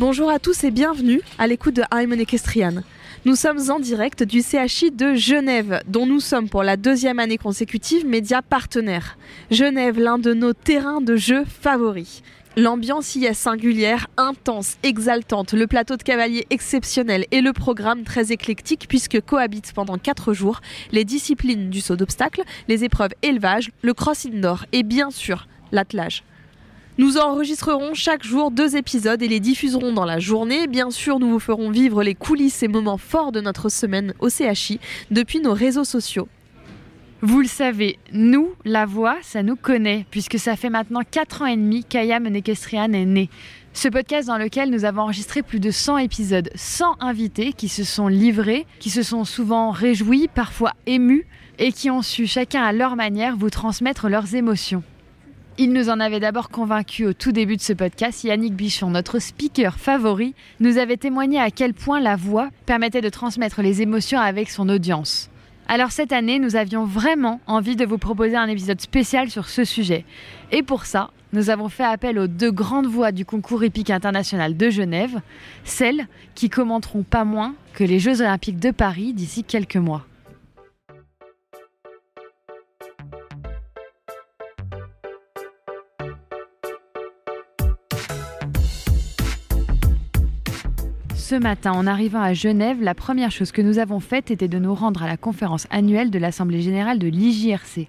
Bonjour à tous et bienvenue à l'écoute de I'm Equestrian. Nous sommes en direct du CHI de Genève, dont nous sommes pour la deuxième année consécutive média partenaire. Genève, l'un de nos terrains de jeu favoris. L'ambiance y est singulière, intense, exaltante, le plateau de cavaliers exceptionnel et le programme très éclectique puisque cohabitent pendant 4 jours les disciplines du saut d'obstacle, les épreuves élevage, le cross indoor et bien sûr l'attelage. Nous enregistrerons chaque jour deux épisodes et les diffuserons dans la journée. Bien sûr, nous vous ferons vivre les coulisses et moments forts de notre semaine au CHI depuis nos réseaux sociaux. Vous le savez, nous, la voix, ça nous connaît, puisque ça fait maintenant 4 ans et demi qu'Ayam Nekestrian est né. Ce podcast dans lequel nous avons enregistré plus de 100 épisodes, 100 invités qui se sont livrés, qui se sont souvent réjouis, parfois émus, et qui ont su chacun à leur manière vous transmettre leurs émotions. Il nous en avait d'abord convaincus au tout début de ce podcast. Yannick Bichon, notre speaker favori, nous avait témoigné à quel point la voix permettait de transmettre les émotions avec son audience. Alors cette année, nous avions vraiment envie de vous proposer un épisode spécial sur ce sujet. Et pour ça, nous avons fait appel aux deux grandes voix du concours épique international de Genève, celles qui commenteront pas moins que les Jeux olympiques de Paris d'ici quelques mois. Ce matin, en arrivant à Genève, la première chose que nous avons faite était de nous rendre à la conférence annuelle de l'Assemblée générale de l'IJRC.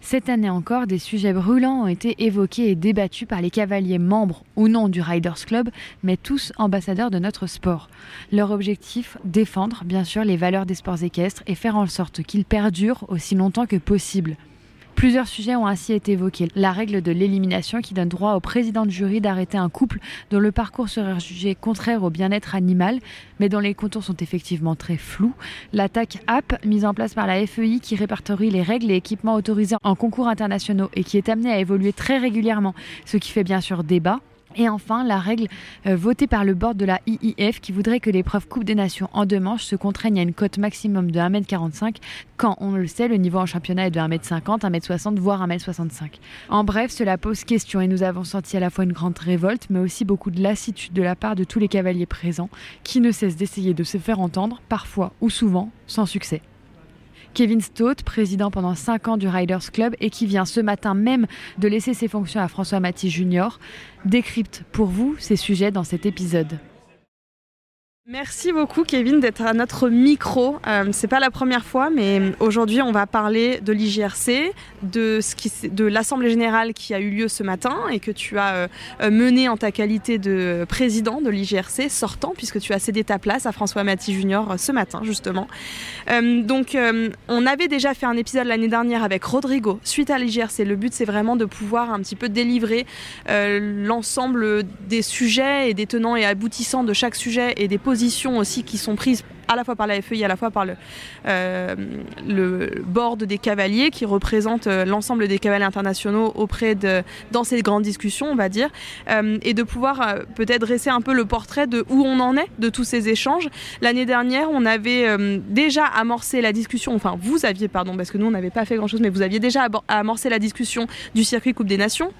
Cette année encore, des sujets brûlants ont été évoqués et débattus par les cavaliers membres ou non du Riders Club, mais tous ambassadeurs de notre sport. Leur objectif, défendre bien sûr les valeurs des sports équestres et faire en sorte qu'ils perdurent aussi longtemps que possible. Plusieurs sujets ont ainsi été évoqués. La règle de l'élimination qui donne droit au président de jury d'arrêter un couple dont le parcours serait jugé contraire au bien-être animal, mais dont les contours sont effectivement très flous. L'attaque app mise en place par la FEI qui répertorie les règles et équipements autorisés en concours internationaux et qui est amenée à évoluer très régulièrement, ce qui fait bien sûr débat. Et enfin, la règle euh, votée par le board de la IIF qui voudrait que l'épreuve Coupe des Nations en deux manches se contraigne à une cote maximum de 1m45 quand, on le sait, le niveau en championnat est de 1m50, 1m60, voire 1m65. En bref, cela pose question et nous avons senti à la fois une grande révolte, mais aussi beaucoup de lassitude de la part de tous les cavaliers présents qui ne cessent d'essayer de se faire entendre, parfois ou souvent, sans succès. Kevin Stott, président pendant 5 ans du Riders Club et qui vient ce matin même de laisser ses fonctions à François Maty Junior, décrypte pour vous ces sujets dans cet épisode. Merci beaucoup Kevin d'être à notre micro. Euh, c'est pas la première fois, mais aujourd'hui on va parler de l'IGRC, de ce qui, de l'assemblée générale qui a eu lieu ce matin et que tu as euh, mené en ta qualité de président de l'IGRC sortant, puisque tu as cédé ta place à François Maty Junior euh, ce matin justement. Euh, donc on avait déjà fait un épisode l'année dernière avec Rodrigo suite à l'IGRC. Le but c'est vraiment de pouvoir un petit peu délivrer l'ensemble des sujets et des tenants et aboutissants de chaque sujet et des aussi qui sont prises à la fois par la FEI, à la fois par le, euh, board des cavaliers qui représente euh, l'ensemble des cavaliers internationaux auprès de dans ces grandes discussions, on va dire, euh, et de pouvoir peut-être dresser un peu le portrait de où on en est de tous ces échanges. L'année dernière, on avait déjà amorcé la discussion, enfin vous aviez, pardon, parce que nous on n'avait pas fait grand-chose, mais vous aviez déjà amorcé la discussion du circuit Coupe des Nations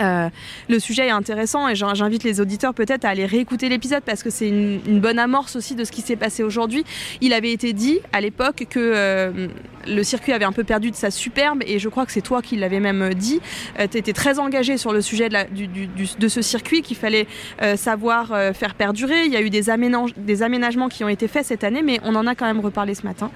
euh, le sujet est intéressant et j'invite les auditeurs peut-être à aller réécouter l'épisode parce que c'est une, bonne amorce aussi de ce qui s'est passé aujourd'hui. Il avait été dit à l'époque que euh, le circuit avait un peu perdu de sa superbe et je crois que c'est toi qui l'avais même dit. tu étais très engagé sur le sujet de, ce circuit qu'il fallait savoir faire perdurer. Il y a eu des, des aménagements qui ont été faits cette année, mais on en a quand même reparlé ce matin.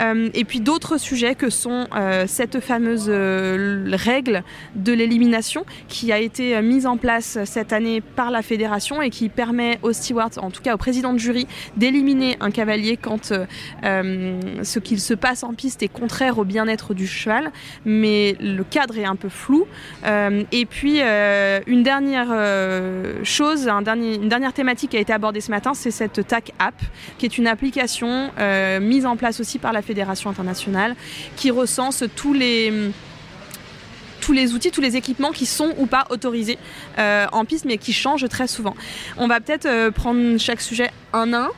et puis d'autres sujets que sont cette fameuse règle de l'élimination qui a été mise en place cette année par la fédération et qui permet aux stewards, en tout cas au président de jury, d'éliminer un cavalier quand euh, ce qu'il se passe en piste est contraire au bien-être du cheval. Mais le cadre est un peu flou. Euh, et puis, euh, une dernière chose, un dernier, une dernière thématique qui a été abordée ce matin, c'est cette TAC App, qui est une application mise en place aussi par la Fédération internationale, qui recense tous les tous les outils, tous les équipements qui sont ou pas autorisés euh, en piste, mais qui changent très souvent. On va peut-être euh, prendre chaque sujet un à un.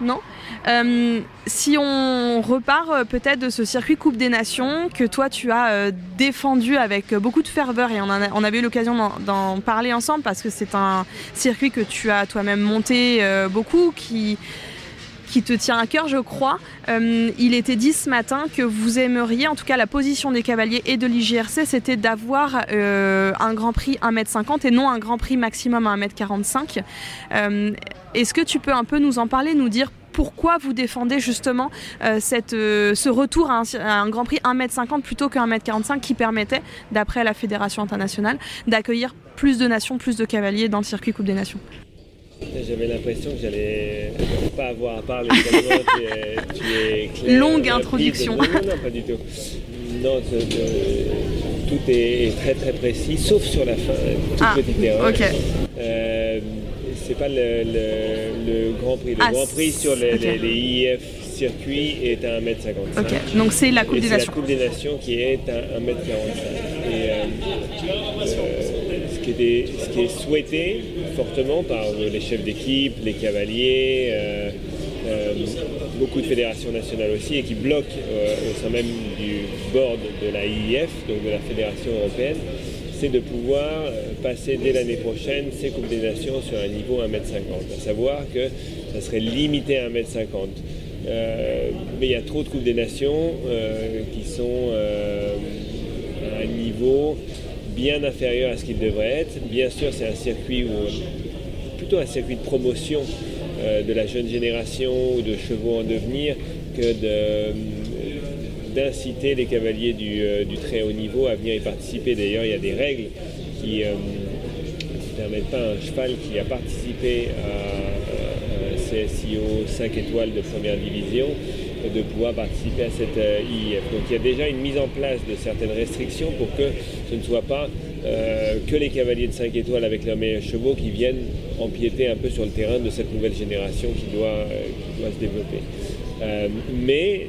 Non. Euh, Si on repart peut-être de ce circuit Coupe des Nations que toi tu as défendu avec beaucoup de ferveur et on, on avait eu l'occasion d'en parler ensemble parce que c'est un circuit que tu as toi-même monté beaucoup, qui, qui te tient à cœur, je crois. Euh, il était dit ce matin que vous aimeriez, en tout cas la position des cavaliers et de l'IGRC, c'était d'avoir euh, un Grand Prix 1m50 et non un Grand Prix maximum à 1m45. Euh, est-ce que tu peux un peu nous en parler, nous dire pourquoi vous défendez justement ce retour à un, Grand Prix 1m50 plutôt qu'un 1m45 qui permettait, d'après la Fédération internationale, d'accueillir plus de nations, plus de cavaliers dans le circuit Coupe des Nations? J'avais l'impression que j'allais pas avoir à parler tellement tu es, clair, Longue introduction. Non, non, pas du tout. Non, tout est très très précis, sauf sur la fin, toute ah, petite erreur. Ok. Euh, c'est pas le, le, Grand Prix. Le ah, Grand Prix sur les, les, IF circuits est à 1m55. Ok, donc c'est la Coupe des Nations. La Coupe des Nations qui est à 1m45. Et, euh, euh, ce qui est souhaité fortement par les chefs d'équipe, les cavaliers, euh, euh, beaucoup de fédérations nationales aussi, et qui bloquent euh, au sein même du board de la IIF, donc de la Fédération européenne, c'est de pouvoir passer dès l'année prochaine ces Coupes des Nations sur un niveau 1m50. À savoir que ça serait limité à 1m50. mais il y a trop de Coupes des Nations qui sont à un niveau bien inférieur à ce qu'il devrait être. Bien sûr, c'est un circuit où, plutôt un circuit de promotion euh, de la jeune génération ou de chevaux en devenir que d'inciter les cavaliers euh, du, très haut niveau à venir y participer. D'ailleurs, il y a des règles qui ne euh, permettent pas à un cheval qui a participé à CSIO 5 étoiles de première division de pouvoir participer à cette euh, IIF. Donc il y a déjà une mise en place de certaines restrictions pour que ce ne soit pas euh, que les cavaliers de 5 étoiles avec leurs meilleurs chevaux qui viennent empiéter un peu sur le terrain de cette nouvelle génération qui doit, euh, se développer. mais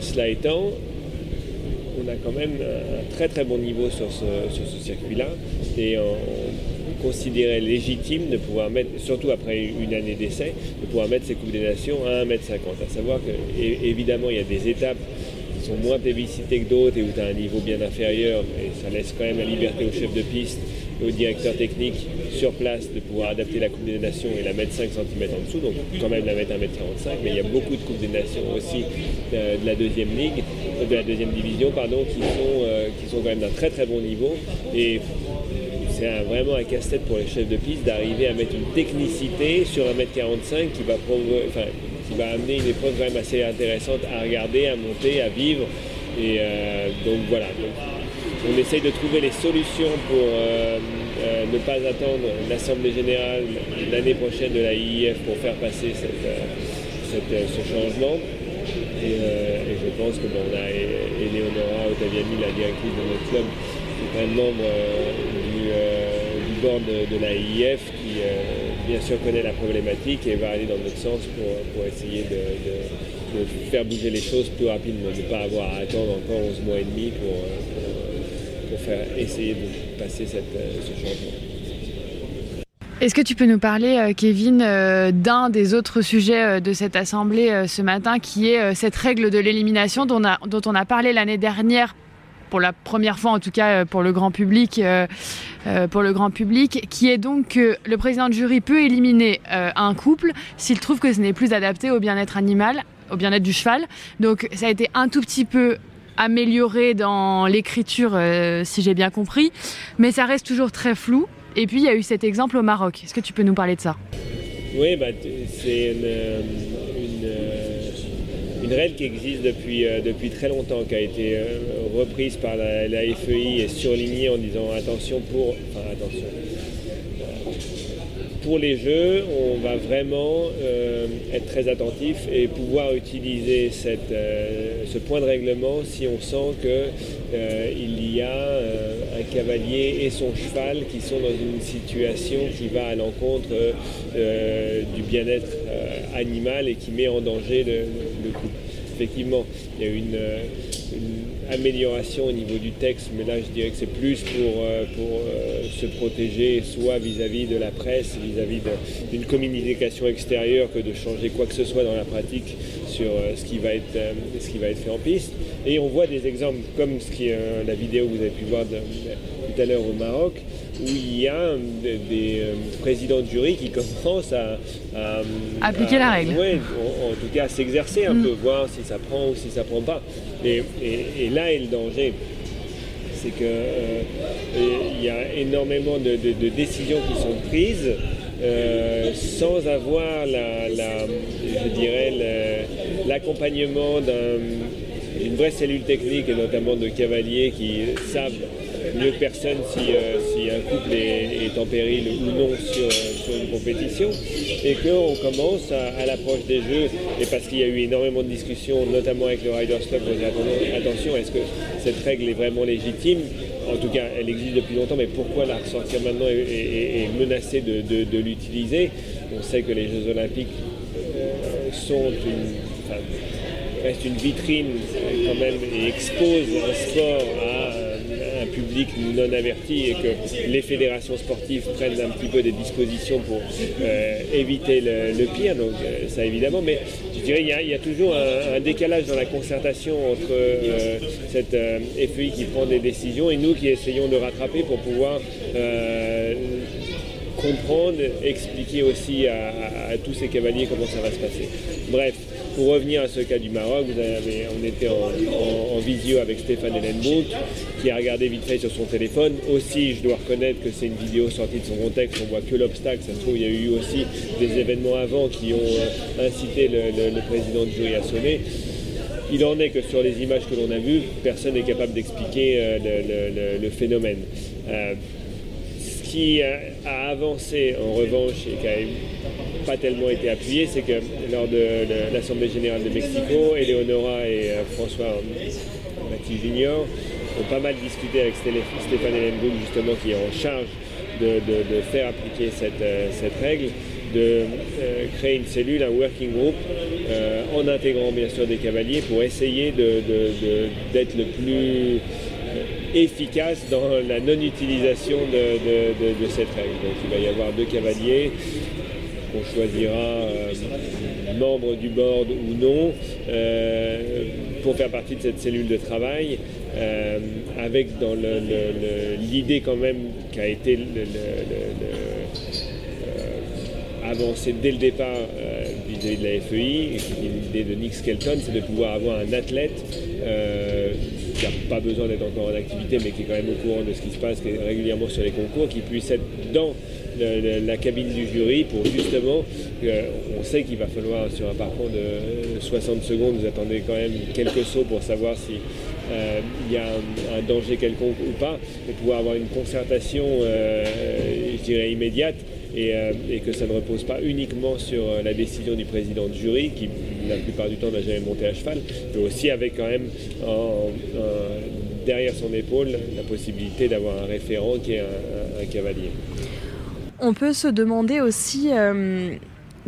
cela étant, on a quand même un très très bon niveau sur ce, sur ce circuit-là et on, considérait légitime de pouvoir mettre, surtout après une année d'essai, de pouvoir mettre ces Coupes des Nations à 1m50. À savoir que, évidemment, il y a des étapes qui sont moins plébiscitées que d'autres et où tu as un niveau bien inférieur, et ça laisse quand même la liberté au chef de piste et au directeur technique sur place de pouvoir adapter la Coupe des Nations et la mettre 5 cm en dessous, donc quand même la mettre à 1m45, mais il y a beaucoup de Coupes des Nations aussi euh, de, la deuxième ligue, de la deuxième division, pardon, qui sont, euh, qui sont quand même d'un très très bon niveau. Et c'est vraiment un casse-tête pour les chefs de piste d'arriver à mettre une technicité sur 1m45 qui va, qui va amener une épreuve quand même assez intéressante à regarder, à monter, à vivre. Et euh, donc voilà, on essaye de trouver les solutions pour euh, euh, ne pas attendre l'Assemblée générale l'année prochaine de la IIF pour faire passer ce changement. Et, je pense que bon, on a Eleonora Ottaviani, la directrice de notre club, qui est un membre board de, la IIF qui euh, bien sûr connaît la problématique et va aller dans notre sens pour, essayer de, faire bouger les choses plus rapidement, de ne pas avoir à attendre encore 11 mois et demi pour, euh, pour, faire essayer de passer cette, ce changement. Est-ce que tu peux nous parler, Kevin, d'un des autres sujets de cette assemblée ce matin, qui est cette règle de l'élimination dont, dont, on a parlé l'année dernière pour la première fois en tout cas euh, pour le grand public, euh, euh, pour le grand public, qui est donc que le président de jury peut éliminer un couple s'il trouve que ce n'est plus adapté au bien-être animal au bien-être du cheval. Donc ça a été un tout petit peu amélioré dans l'écriture, si j'ai bien compris, mais ça reste toujours très flou. Et puis il y a eu cet exemple au Maroc. Est-ce que tu peux nous parler de ça? Oui, bah, c'est une, euh, règle qui existe depuis, depuis très longtemps, qui a été reprise par la, FEI et surlignée en disant attention pour... Enfin, attention. Pour les jeux, on va vraiment euh, être très attentif et pouvoir utiliser cette, euh, ce point de règlement si on sent qu'il euh, y a un cavalier et son cheval qui sont dans une situation qui va à l'encontre du bien-être animal et qui met en danger le, Effectivement, il y a une amélioration au niveau du texte, mais là je dirais que c'est plus pour, euh, pour euh, se protéger, soit vis-à-vis de la presse, vis-à-vis d'une communication extérieure, que de changer quoi que ce soit dans la pratique sur euh, ce, qui va être, ce qui va être fait en piste. Et on voit des exemples comme la vidéo que vous avez pu voir tout à l'heure au Maroc, où il y a des, présidents de jury qui commencent à, appliquer la règle. Oui, en, tout cas à s'exercer un mm. peu, voir si ça prend ou si ça prend pas. Et, là est le danger. C'est qu'il euh, y a énormément de, décisions qui sont prises euh, sans avoir la, je dirais l'accompagnement d'une vraie cellule technique et notamment de cavaliers qui savent mieux que personne euh, si, un couple est, en péril ou non sur, une compétition. Et qu'on commence à, l'approche des jeux. Et parce qu'il y a eu énormément de discussions notamment avec le Riders Club on dit attention est-ce que cette règle est vraiment légitime? En tout cas elle existe depuis longtemps mais pourquoi la ressortir maintenant et, menacer de, l'utiliser? On sait que les Jeux Olympiques euh, sont une, restent une vitrine quand même et exposent un sport à public non averti et que les fédérations sportives prennent un petit peu des dispositions pour euh, éviter le, pire, donc euh, ça évidemment, mais je dirais qu'il y, a toujours un, décalage dans la concertation entre euh, cette FEI qui prend des décisions et nous qui essayons de rattraper pour pouvoir comprendre, expliquer aussi à, tous ces cavaliers comment ça va se passer. Bref, pour revenir à ce cas du Maroc, on était en, visio avec Stéphane Ellenbook qui a regardé vite fait sur son téléphone. Aussi, je dois reconnaître que c'est une vidéo sortie de son contexte, on voit que l'obstacle. Ça se trouve, il y a eu aussi des événements avant qui ont euh, incité le, président de jury à sonner. Il en est que sur les images que l'on a vues, personne n'est capable d'expliquer euh, le, phénomène. Euh, qui a avancé en revanche et qui a pas tellement été appuyé, c'est que lors de, l'Assemblée générale de Mexico, Eleonora et François Mathieu Junior ont pas mal discuté avec Stéphane Ellenboom, justement, qui est en charge de, faire appliquer cette, euh, règle, de euh, créer une cellule, un working group, euh, en intégrant bien sûr des cavaliers pour essayer d'être le plus efficace dans la non-utilisation de, cette règle. Donc il va y avoir deux cavaliers qu'on choisira membres du board ou non pour faire partie de cette cellule de travail euh, avec dans l'idée quand même qui a été euh, avancée dès le départ euh, vis-à-vis de la FEI, l'idée de Nick Skelton, c'est de pouvoir avoir un athlète qui n'a pas besoin d'être encore en activité, mais qui est quand même au courant de ce qui se passe régulièrement sur les concours, qui puisse être dans la cabine du jury pour justement, on sait qu'il va falloir sur un parcours de 60 secondes, vous attendez quand même quelques sauts pour savoir si euh, il y a un, danger quelconque ou pas, et pouvoir avoir une concertation, euh, je dirais, immédiate. Euh, et, que ça ne repose pas uniquement sur la décision du président de jury, qui la plupart du temps n'a jamais monté à cheval, mais aussi avec quand même derrière son épaule la possibilité d'avoir un référent qui est un, cavalier. On peut se demander aussi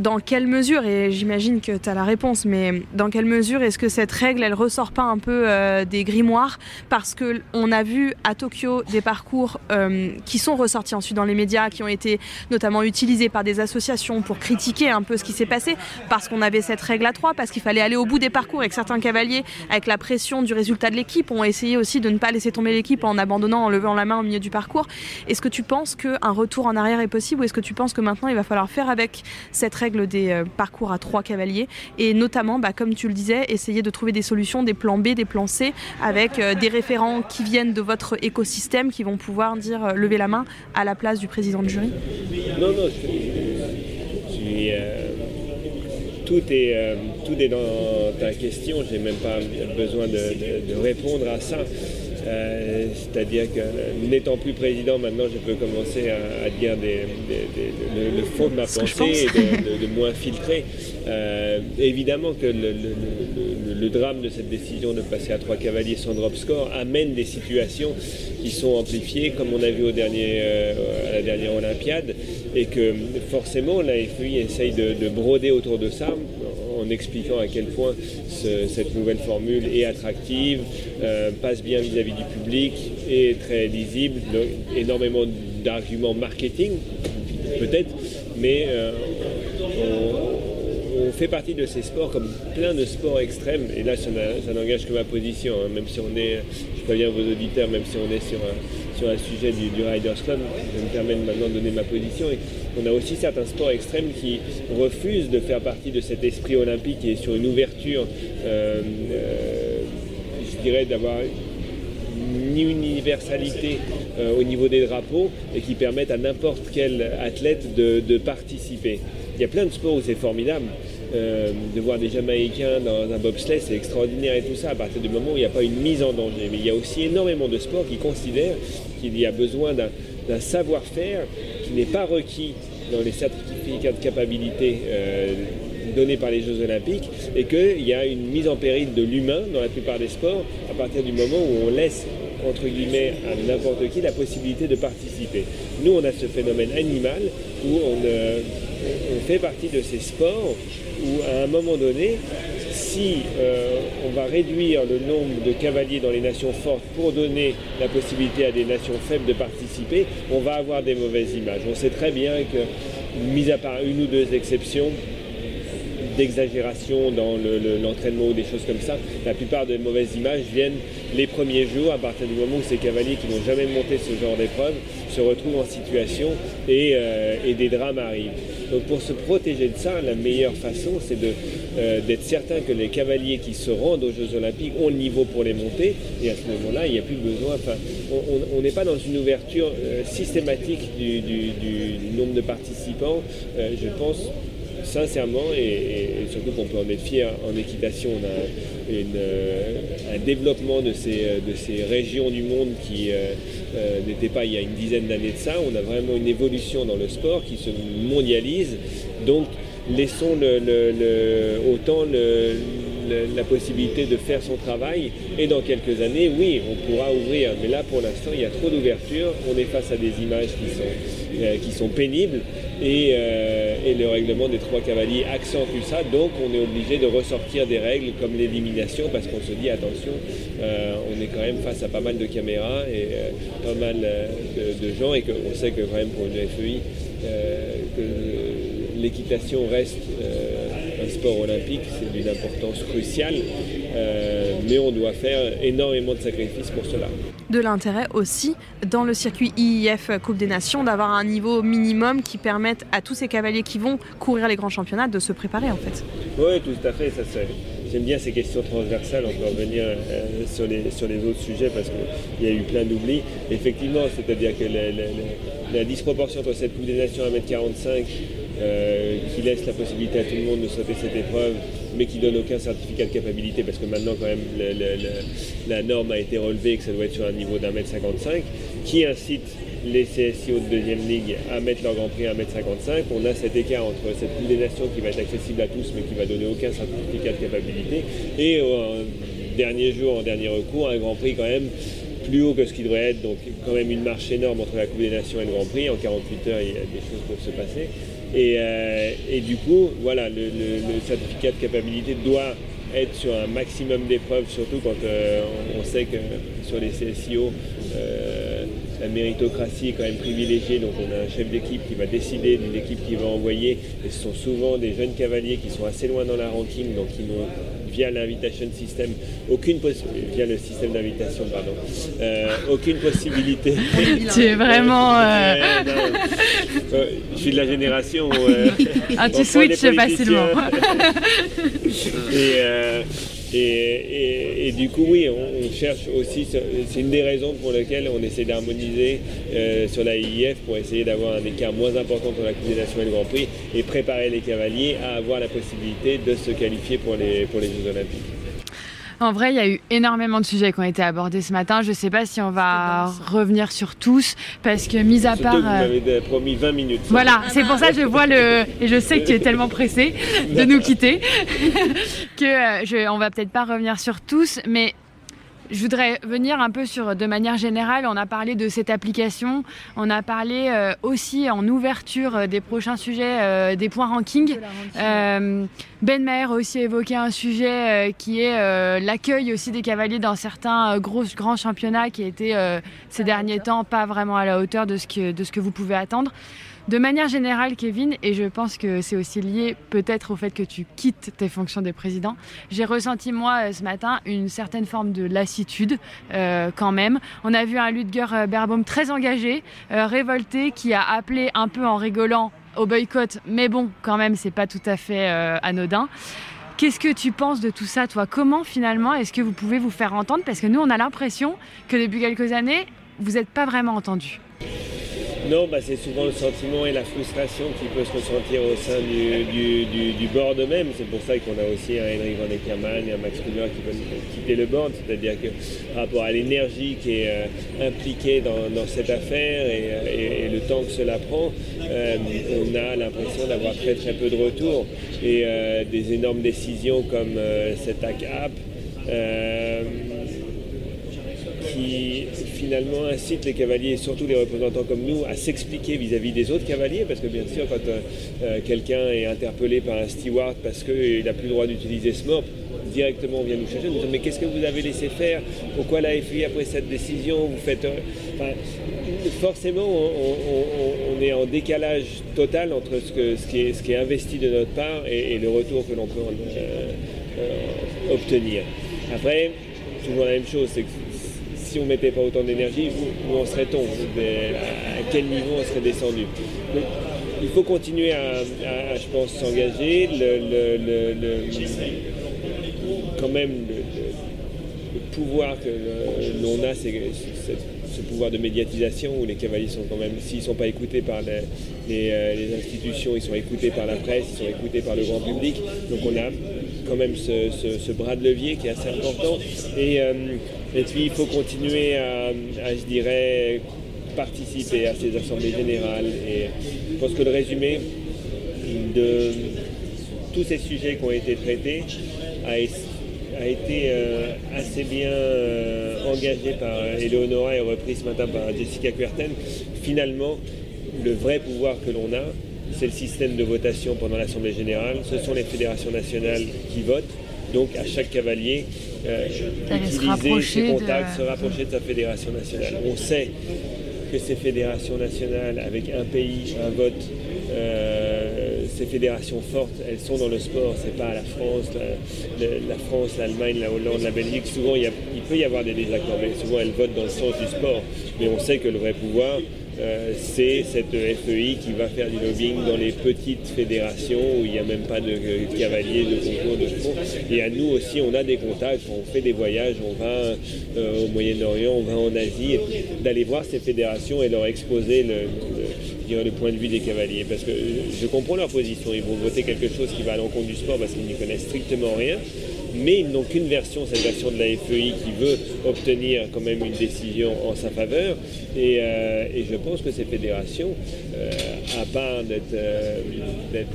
dans quelle mesure, et j'imagine que tu as la réponse, mais dans quelle mesure est-ce que cette règle, elle ressort pas un peu euh, des grimoires? Parce qu'on a vu à Tokyo des parcours euh, qui sont ressortis ensuite dans les médias, qui ont été notamment utilisés par des associations pour critiquer un peu ce qui s'est passé, parce qu'on avait cette règle à trois, parce qu'il fallait aller au bout des parcours et que certains cavaliers, avec la pression du résultat de l'équipe, ont essayé aussi de ne pas laisser tomber l'équipe en abandonnant, en levant la main au milieu du parcours. Est-ce que tu penses qu'un retour en arrière est possible ou est-ce que tu penses que maintenant il va falloir faire avec cette règle des parcours à trois cavaliers et notamment, bah, comme tu le disais, essayer de trouver des solutions, des plans B, des plans C, avec des référents qui viennent de votre écosystème, qui vont pouvoir dire lever la main à la place du président de jury. Non, non, je tout est, euh, tout est dans ta question, je n'ai même pas besoin de, répondre à ça. Euh, c'est-à-dire que n'étant plus président, maintenant je peux commencer à, dire le, fond de ma pensée et de, moins filtrer. Euh, évidemment que le, drame de cette décision de passer à trois cavaliers sans drop score amène des situations qui sont amplifiées, comme on a vu au dernier, à la dernière Olympiade, et que forcément la FEI essaye de, broder autour de ça expliquant à quel point cette nouvelle formule est attractive, euh, passe bien vis-à-vis du public, est très lisible, énormément d'arguments marketing, peut-être, mais euh, on, fait partie de ces sports comme plein de sports extrêmes, et là ça n'engage que ma position, hein, même si on est, je préviens vos auditeurs, même si on est sur un sur le sujet du, Riders Club, je me permets maintenant de donner ma position. On a aussi certains sports extrêmes qui refusent de faire partie de cet esprit olympique et sur une ouverture, euh, euh, je dirais, d'avoir une universalité euh, au niveau des drapeaux et qui permettent à n'importe quel athlète de participer. Il y a plein de sports où c'est formidable. Euh, de voir des Jamaïcains dans un bobsleigh, c'est extraordinaire et tout ça, à partir du moment où il n'y a pas une mise en danger. Mais il y a aussi énormément de sports qui considèrent qu'il y a besoin d'un savoir-faire qui n'est pas requis dans les certificats de capacité euh, donnés par les Jeux Olympiques et qu'il y a une mise en péril de l'humain dans la plupart des sports à partir du moment où on laisse entre guillemets à n'importe qui la possibilité de participer. Nous, on a ce phénomène animal où on, on fait partie de ces sports où à un moment donné, si euh, on va réduire le nombre de cavaliers dans les nations fortes pour donner la possibilité à des nations faibles de participer, on va avoir des mauvaises images. On sait très bien que, mis à part une ou deux exceptions, d'exagération dans l'entraînement ou des choses comme ça. La plupart des mauvaises images viennent les premiers jours, à partir du moment où ces cavaliers qui n'ont jamais monté ce genre d'épreuve se retrouvent en situation et, euh, et des drames arrivent. Donc pour se protéger de ça, la meilleure façon, c'est euh, d'être certain que les cavaliers qui se rendent aux Jeux Olympiques ont le niveau pour les monter. Et à ce moment-là, il n'y a plus besoin. Enfin, on n'est pas dans une ouverture euh, systématique du, nombre de participants. Je pense sincèrement, et, surtout qu'on peut en être fier en équitation, on a un développement de ces, de ces, régions du monde qui n'était pas il y a une dizaine d'années de ça. On a vraiment une évolution dans le sport qui se mondialise. Donc laissons autant la possibilité de faire son travail et dans quelques années, oui, on pourra ouvrir. Mais là, pour l'instant, il y a trop d'ouverture. On est face à des images euh, qui sont pénibles euh, et, le règlement des trois cavaliers accentue ça. Donc, on est obligé de ressortir des règles comme l'élimination parce qu'on se dit, attention, euh, on est quand même face à pas mal de caméras et pas mal de, gens et qu'on sait que quand même pour une FEI, que l'équitation reste sport olympique, c'est d'une importance cruciale, euh, mais on doit faire énormément de sacrifices pour cela. De l'intérêt aussi dans le circuit IIF Coupe des Nations d'avoir un niveau minimum qui permette à tous ces cavaliers qui vont courir les grands championnats de se préparer en fait. Oui, tout à fait, ça J'aime bien ces questions transversales, on peut revenir euh, sur, les, sur les autres sujets parce qu'il y a eu plein d'oublis. Effectivement, c'est-à-dire que la, disproportion entre cette Coupe des Nations à 1m45 euh, qui laisse la possibilité à tout le monde de sauter cette épreuve, mais qui donne aucun certificat de capacité, parce que maintenant quand même la norme a été relevée que ça doit être sur un niveau d'un mètre 55, qui incite les CSIO de deuxième ligue à mettre leur Grand Prix à 1m55. On a cet écart entre cette Coupe des Nations qui va être accessible à tous mais qui va donner aucun certificat de capacité et en dernier jour, en dernier recours, un Grand Prix quand même plus haut que ce qui devrait être, donc quand même une marche énorme entre la Coupe des Nations et le Grand Prix. En 48 heures, il y a des choses peuvent se passer. Euh, et, du coup, voilà, le, certificat de capacité doit être sur un maximum d'épreuves, surtout quand euh, on, sait que sur les CSIO, euh, la méritocratie est quand même privilégiée, donc on a un chef d'équipe qui va décider d'une équipe qui va envoyer, et ce sont souvent des jeunes cavaliers qui sont assez loin dans la ranking, donc qui n'ont via l'invitation system, aucune possibilité, via le système d'invitation, pardon, euh, aucune possibilité. tu es vraiment. Euh, je suis de la génération. ah, tu switches facilement. et, et, du coup, oui, on, cherche aussi, c'est une des raisons pour lesquelles on essaie d'harmoniser sur la IIF pour essayer d'avoir un écart moins important pour la nationale du Grand Prix et préparer les cavaliers à avoir la possibilité de se qualifier pour les Jeux Olympiques. En vrai, il y a eu énormément de sujets qui ont été abordés ce matin. Je ne sais pas si on va revenir sur tous, parce que, mis à part. Vous m'avez promis 20 minutes. Voilà, c'est pour ça que je vois le. Et je sais que tu es tellement pressé de nous quitter que je... on va peut-être pas revenir sur tous, mais je voudrais venir un peu sur, de manière générale, on a parlé de cette application, on a parlé euh, aussi en ouverture euh, des prochains sujets euh, des points ranking. ben Maher a aussi évoqué un sujet qui est l'accueil aussi des cavaliers dans certains gros, grands championnats qui étaient ces derniers temps pas vraiment à la hauteur de ce que, de ce que vous pouvez attendre. De manière générale, Kevin, et je pense que c'est aussi lié peut-être au fait que tu quittes tes fonctions de président, j'ai ressenti moi euh, ce matin une certaine forme de lassitude euh, quand même. On a vu un Ludger euh, Berbaum très engagé, révolté, qui a appelé un peu en rigolant au boycott, mais bon, quand même, c'est pas tout à fait anodin. Qu'est-ce que tu penses de tout ça, toi? Comment finalement est-ce que vous pouvez vous faire entendre? Parce que nous, on a l'impression que depuis quelques années, vous n'êtes pas vraiment entendu. Non, bah, c'est souvent le sentiment et la frustration qui peut se ressentir au sein du, du, du, board même. C'est pour ça qu'on a aussi un Henry Van Eckermann et un Max Kruger qui veulent quitter le board. C'est-à-dire que par rapport à l'énergie qui est euh, impliquée dans, cette affaire et, le temps que cela prend, euh, on a l'impression d'avoir très très peu de retours. Et euh, des énormes décisions comme cette ACAP qui finalement incite les cavaliers, surtout les représentants comme nous, à s'expliquer vis-à-vis des autres cavaliers, parce que bien sûr, quand euh, euh, quelqu'un est interpellé par un steward parce qu'il n'a plus le droit d'utiliser ce mot, directement on vient nous chercher, nous mais qu'est-ce que vous avez laissé faire? Pourquoi la FI après cette décision? Vous faites euh, forcément on, est en décalage total entre ce qui est investi de notre part et, le retour que l'on peut obtenir. Après, toujours la même chose, c'est que si on ne mettait pas autant d'énergie, où, en serait-on À quel niveau on serait descendu? Il faut continuer à, je pense, s'engager. quand même, le, pouvoir que l'on a, c'est ce pouvoir de médiatisation où les cavaliers sont quand même, s'ils ne sont pas écoutés par les, euh, institutions, ils sont écoutés par la presse, ils sont écoutés par le grand public. Donc on a quand même ce, bras de levier qui est assez important. Et, euh, puis il faut continuer à, je dirais, participer à ces assemblées générales. Et je pense que le résumé de tous ces sujets qui ont été traités a, été euh, assez bien euh, engagé par Eleonora et repris ce matin par Jessica Querten. Finalement, le vrai pouvoir que l'on a, c'est le système de votation pendant l'Assemblée générale. Ce sont les fédérations nationales qui votent. Donc à chaque cavalier, euh, utiliser ses contacts, se rapprocher de sa fédération nationale. On sait que ces fédérations nationales, avec un pays, un vote, euh, ces fédérations fortes, elles sont dans le sport. C'est pas la France, la, France, l'Allemagne, la Hollande, la Belgique. Souvent, il, il, peut y avoir des désaccords, mais souvent elles votent dans le sens du sport. Mais on sait que le vrai pouvoir, euh, c'est cette FEI qui va faire du lobbying dans les petites fédérations où il n'y a même pas de cavaliers, de concours, de fonds. Et à nous aussi, on a des contacts, on fait des voyages, on va euh, au Moyen-Orient, on va en Asie, d'aller voir ces fédérations et leur exposer le, le point de vue des cavaliers. Parce que je comprends leur position, ils vont voter quelque chose qui va à l'encontre du sport parce qu'ils n'y connaissent strictement rien mais ils n'ont qu'une version, cette version de la FEI qui veut obtenir quand même une décision en sa faveur. Et, euh, je pense que ces fédérations, euh, à part euh, d'être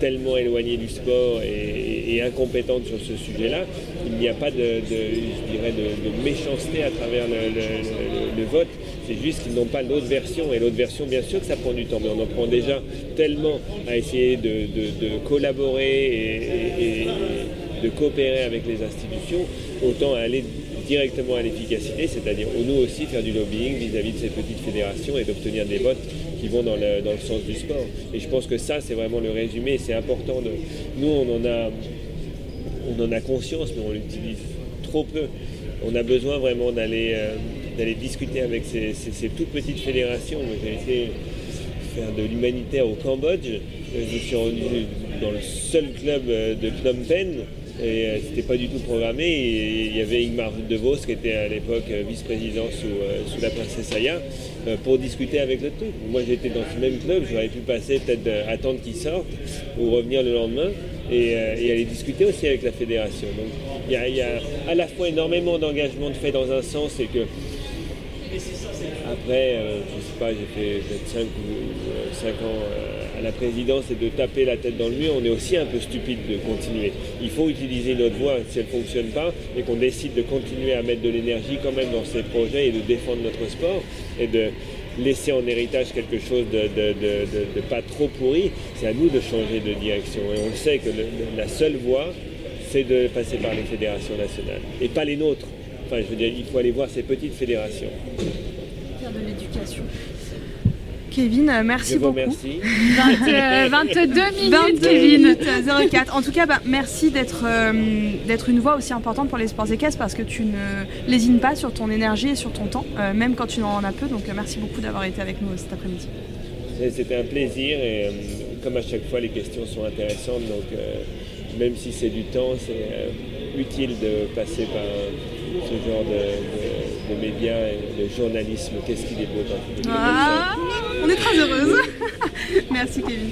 tellement éloignées du sport et, incompétentes sur ce sujet-là, il n'y a pas de, je dirais de, méchanceté à travers le, vote. C'est juste qu'ils n'ont pas l'autre version. Et l'autre version, bien sûr que ça prend du temps, mais on en prend déjà tellement à essayer de, collaborer et de coopérer avec les institutions, autant aller directement à l'efficacité, c'est-à-dire nous aussi faire du lobbying vis-à-vis de ces petites fédérations et d'obtenir des votes qui vont dans le, sens du sport. Et je pense que ça, c'est vraiment le résumé. C'est important de. Nous, on en a, on en a conscience, mais on l'utilise trop peu. On a besoin vraiment d'aller euh, discuter avec ces, toutes petites fédérations. J'ai été faire de l'humanitaire au Cambodge. Je suis rendu dans le seul club de Phnom Penh et euh, c'était pas du tout programmé. Il y avait Ingmar de Vos qui était à l'époque euh, vice-président sous, euh, sous, la princesse Aya pour discuter avec le truc. Moi j'étais dans ce même club, j'aurais pu passer peut-être attendre qu'il sorte ou revenir le lendemain et, aller discuter aussi avec la fédération. Donc il y, a, à la fois énormément d'engagement de fait dans un sens et que après, je sais pas, j'ai fait peut-être 5 ou 5 ans à la présidence et de taper la tête dans le mur, on est aussi un peu stupide de continuer. Il faut utiliser notre voix si elle ne fonctionne pas et qu'on décide de continuer à mettre de l'énergie quand même dans ces projets et de défendre notre sport et de laisser en héritage quelque chose de, pas trop pourri, c'est à nous de changer de direction. Et on le sait que la seule voie, c'est de passer par les fédérations nationales et pas les nôtres. Enfin, je veux dire, il faut aller voir ces petites fédérations. Faire de l'éducation. Kevin, euh, merci beaucoup. Merci. 22 minutes, Kevin. 04. En tout cas, bah, merci euh, d'être une voix aussi importante pour les sports équestres parce que tu ne lésines pas sur ton énergie et sur ton temps, euh, même quand tu en as peu. Donc, merci beaucoup d'avoir été avec nous cet après-midi. C'était un plaisir et comme à chaque fois, les questions sont intéressantes. Donc, même si c'est du temps, c'est utile de passer par ce genre de, médias et de journalisme. Qu'est-ce qu'il est beau dans ah, On est très heureuse. Merci Kevin.